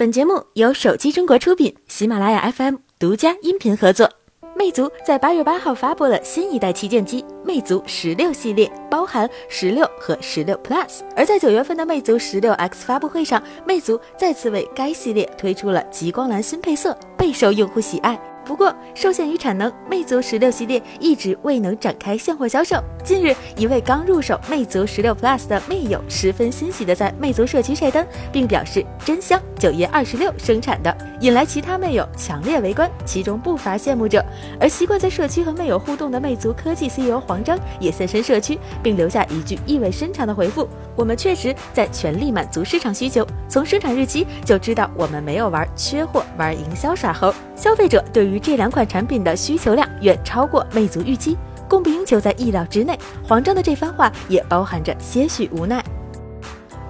本节目由手机中国出品，喜马拉雅 FM 独家音频合作。魅族在八月八号发布了新一代旗舰机魅族十六系列，包含十六和十六 Plus。而在九月份的魅族十六 X 发布会上，魅族再次为该系列推出了极光蓝新配色，备受用户喜爱。不过，受限于产能，魅族十六系列一直未能展开现货销售。近日，一位刚入手魅族十六 Plus 的魅友十分欣喜地在魅族社区晒单，并表示真香，九月二十六生产的，引来其他魅友强烈围观，其中不乏羡慕者。而习惯在社区和魅友互动的魅族科技 CEO 黄章也现身社区，并留下一句意味深长的回复：“我们确实在全力满足市场需求，从生产日期就知道我们没有玩缺货、玩营销耍猴。消费者对于这两款产品的需求量远超过魅族预期，供不应求在意料之内。黄峥的这番话也包含着些许无奈。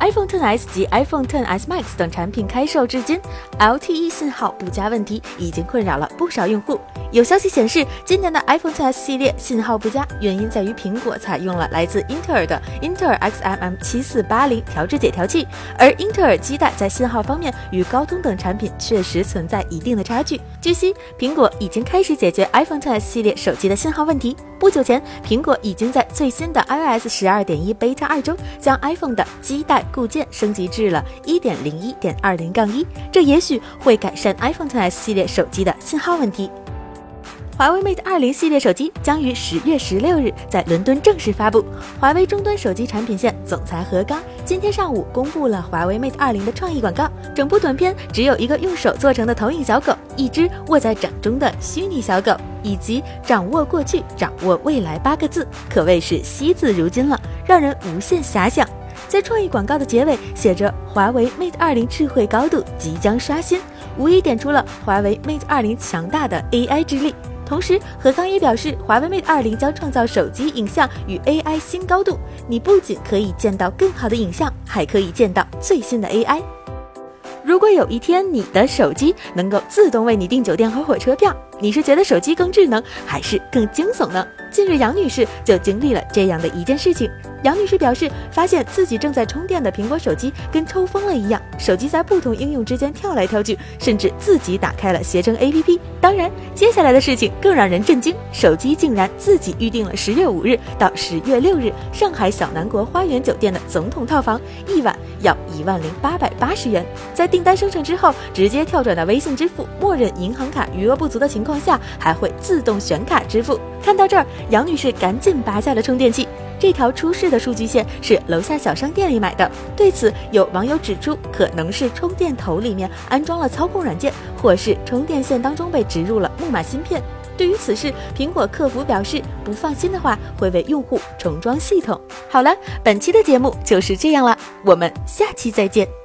iPhone XS 及 iPhone XS Max 等产品开售至今，LTE 信号不佳问题已经困扰了不少用户。有消息显示，今年的 iPhone XS 系列信号不佳，原因在于苹果采用了来自英特尔的英特尔 XMM 七四八零调制解调器，而英特尔基带在信号方面与高通等产品确实存在一定的差距。据悉，苹果已经开始解决 iPhone XS 系列手机的信号问题。不久前，苹果已经在最新的 iOS 十二点一 Beta 二中，将 iPhone 的基带固件升级至了一点零一点二零杠一，这也许会改善 iPhone XS 系列手机的信号问题。华为 Mate 二零系列手机将于十月十六日在伦敦正式发布。华为终端手机产品线总裁何刚今天上午公布了华为 Mate 二零的创意广告。整部短片只有一个用手做成的投影小狗，一只握在掌中的虚拟小狗，以及“掌握过去，掌握未来”八个字，可谓是惜字如金了，让人无限遐想。在创意广告的结尾写着“华为 Mate 二零智慧高度即将刷新”，无疑点出了华为 Mate 二零强大的 AI 之力。同时，何刚也表示，华为 Mate 二零将创造手机影像与 AI 新高度。你不仅可以见到更好的影像，还可以见到最新的 AI。如果有一天你的手机能够自动为你订酒店和火车票，你是觉得手机更智能，还是更惊悚呢？近日，杨女士就经历了这样的一件事情。杨女士表示，发现自己正在充电的苹果手机跟抽风了一样，手机在不同应用之间跳来跳去，甚至自己打开了携程 APP。当然，接下来的事情更让人震惊，手机竟然自己预定了十月五日到十月六日上海小南国花园酒店的总统套房，一晚要一万零八百八十元。在订单生成之后，直接跳转到微信支付，默认银行卡余额不足的情况下，还会自动选卡支付。看到这儿，杨女士赶紧拔下了充电器。这条出事的数据线是楼下小商店里买的。对此，有网友指出，可能是充电头里面安装了操控软件，或是充电线当中被植入了木马芯片。对于此事，苹果客服表示，不放心的话会为用户重装系统。好了，本期的节目就是这样了，我们下期再见。